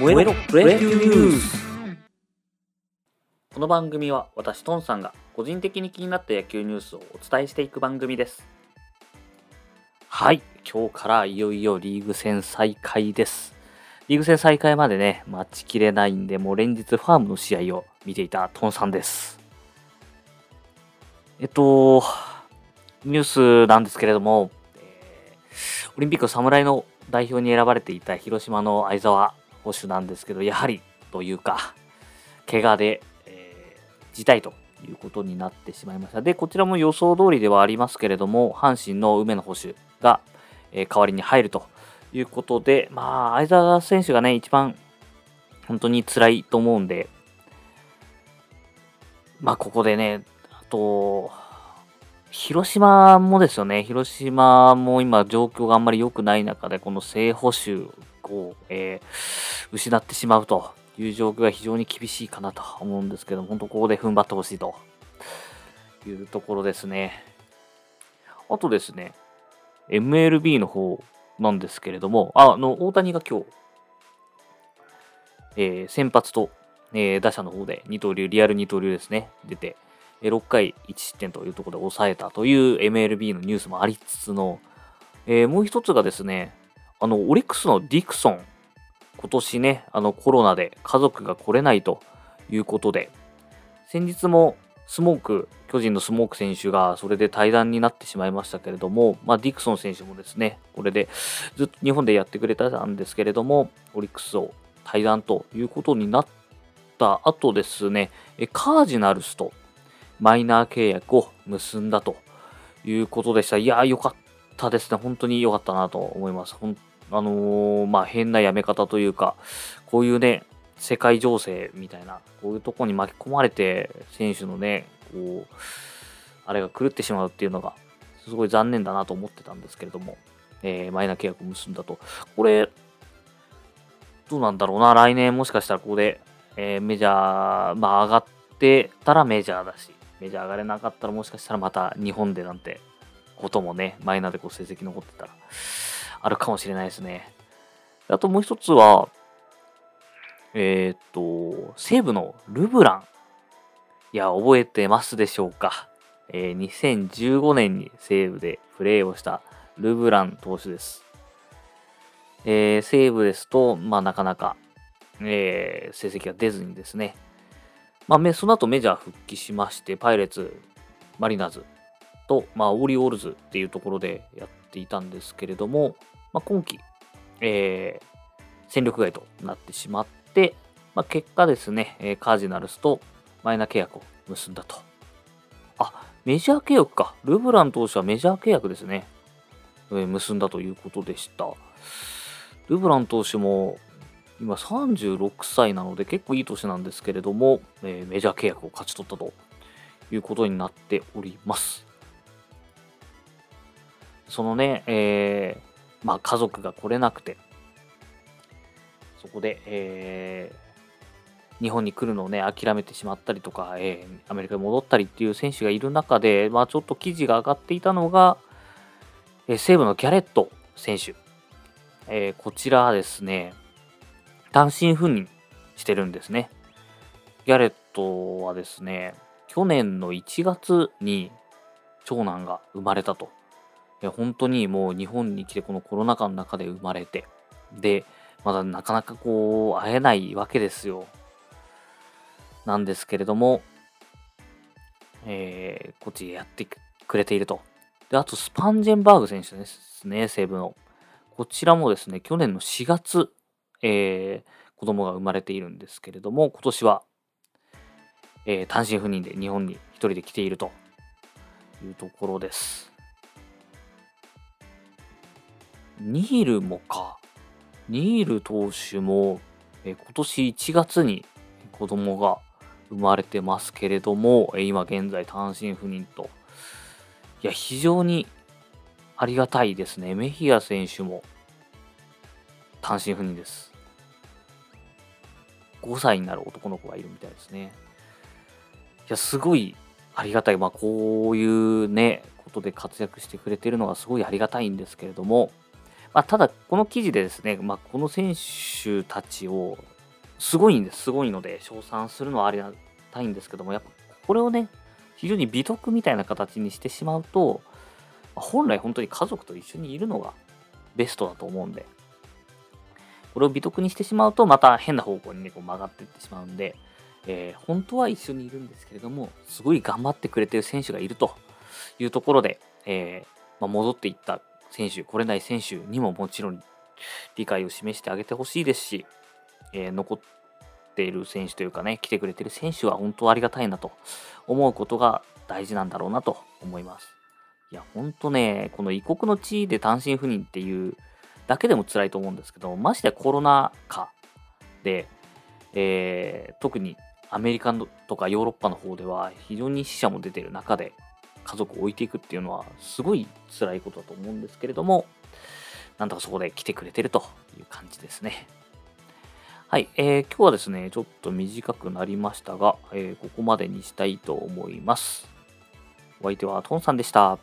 燃えろプロ野球ニュースこの番組は私トンさんが個人的に気になった野球ニュースをお伝えしていく番組です。はい。今日からいよいよリーグ戦再開です。リーグ戦再開までね待ちきれないんでもう連日ファームの試合を見ていたトンさんです。えっとニュースなんですけれども、えー、オリンピック侍の代表に選ばれていた広島の相澤捕手なんですけど、やはりというか、怪我で、えー、辞退ということになってしまいました。で、こちらも予想通りではありますけれども、阪神の梅野捕手が、えー、代わりに入るということで、まあ、相澤選手がね、一番本当に辛いと思うんで、まあ、ここでね、あと、広島もですよね、広島も今状況があんまり良くない中で、この正捕手を、えー、失ってしまうという状況が非常に厳しいかなと思うんですけど、本当ここで踏ん張ってほしいというところですね。あとですね、MLB の方なんですけれども、あの、大谷が今日、えー、先発と、えー、打者の方で二刀流、リアル二刀流ですね、出て、6回1失点というところで抑えたという MLB のニュースもありつつの、えー、もう一つがですね、あの、オリックスのディクソン、今年ね、あのコロナで家族が来れないということで、先日もスモーク、巨人のスモーク選手がそれで対談になってしまいましたけれども、まあ、ディクソン選手もですね、これでずっと日本でやってくれたんですけれども、オリックスを対談ということになった後ですね、カージナルスとマイナー契約を結んだということでした。いやー、よかったですね。本当に良かったなと思います。あのー、まあ、変なやめ方というか、こういうね、世界情勢みたいな、こういうとこに巻き込まれて、選手のね、こう、あれが狂ってしまうっていうのが、すごい残念だなと思ってたんですけれども、えー、マイナー契約を結んだと。これ、どうなんだろうな、来年もしかしたらここで、えー、メジャー、まあ上がってたらメジャーだし、メジャー上がれなかったらもしかしたらまた日本でなんてこともね、マイナーでこう成績残ってたらあるかもしれないですね。あともう一つは、えー、っと、西武のルブラン。いや、覚えてますでしょうか。えー、2015年に西武でプレーをしたルブラン投手です。えー、西武ですと、まあなかなか、えー、成績が出ずにですね、まあ、その後メジャー復帰しまして、パイレーツ、マリナーズと、まあ、オリオールズっていうところでやっていたんですけれども、まあ、今季、えー、戦力外となってしまって、まあ、結果ですね、カージナルスとマイナー契約を結んだと。あ、メジャー契約か。ルブラン投手はメジャー契約ですね。えー、結んだということでした。ルブラン投手も今36歳なので結構いい年なんですけれども、えー、メジャー契約を勝ち取ったということになっております。そのね、えー、まあ家族が来れなくて、そこで、えー、日本に来るのをね、諦めてしまったりとか、えー、アメリカに戻ったりっていう選手がいる中で、まあちょっと記事が上がっていたのが、え、西武のギャレット選手。え、こちらですね、単身赴任してるんですね。ギャレットはですね、去年の1月に長男が生まれたと。いや本当にもう日本に来てこのコロナ禍の中で生まれて、で、まだなかなかこう会えないわけですよ。なんですけれども、えー、こっちでやってくれていると。で、あとスパンジェンバーグ選手ですね、西武の。こちらもですね、去年の4月えー、子供が生まれているんですけれども、今年は、えー、単身赴任で日本に一人で来ているというところです。ニールもか。ニール投手も、え、今年1月に子供が生まれてますけれども、え今現在単身赴任と。いや、非常にありがたいですね。メヒア選手も単身赴任です。5歳になる男の子がいるみたいですね。いや、すごいありがたい。まあ、こういうね、ことで活躍してくれてるのがすごいありがたいんですけれども、まあ、ただ、この記事でですね、まあ、この選手たちを、すごいんです、すごいので、称賛するのはありがたいんですけども、やっぱこれをね、非常に美徳みたいな形にしてしまうと、本来本当に家族と一緒にいるのがベストだと思うんで、これを美徳にしてしまうと、また変な方向にね、こう曲がっていってしまうんで、えー、本当は一緒にいるんですけれども、すごい頑張ってくれてる選手がいるというところで、えー、まあ、戻っていった選手、来れない選手にももちろん理解を示してあげてほしいですし、えー、残っている選手というかね、来てくれてる選手は本当ありがたいなと思うことが大事なんだろうなと思います。いや、ほんとね、この異国の地で単身赴任っていうだけでも辛いと思うんですけど、ましてコロナ禍で、えー、特にアメリカとかヨーロッパの方では非常に死者も出てる中で家族を置いていくっていうのはすごい辛いことだと思うんですけれども、なんとかそこで来てくれてるという感じですね。はい、えー、今日はですね、ちょっと短くなりましたが、えー、ここまでにしたいと思います。お相手はトンさんでした。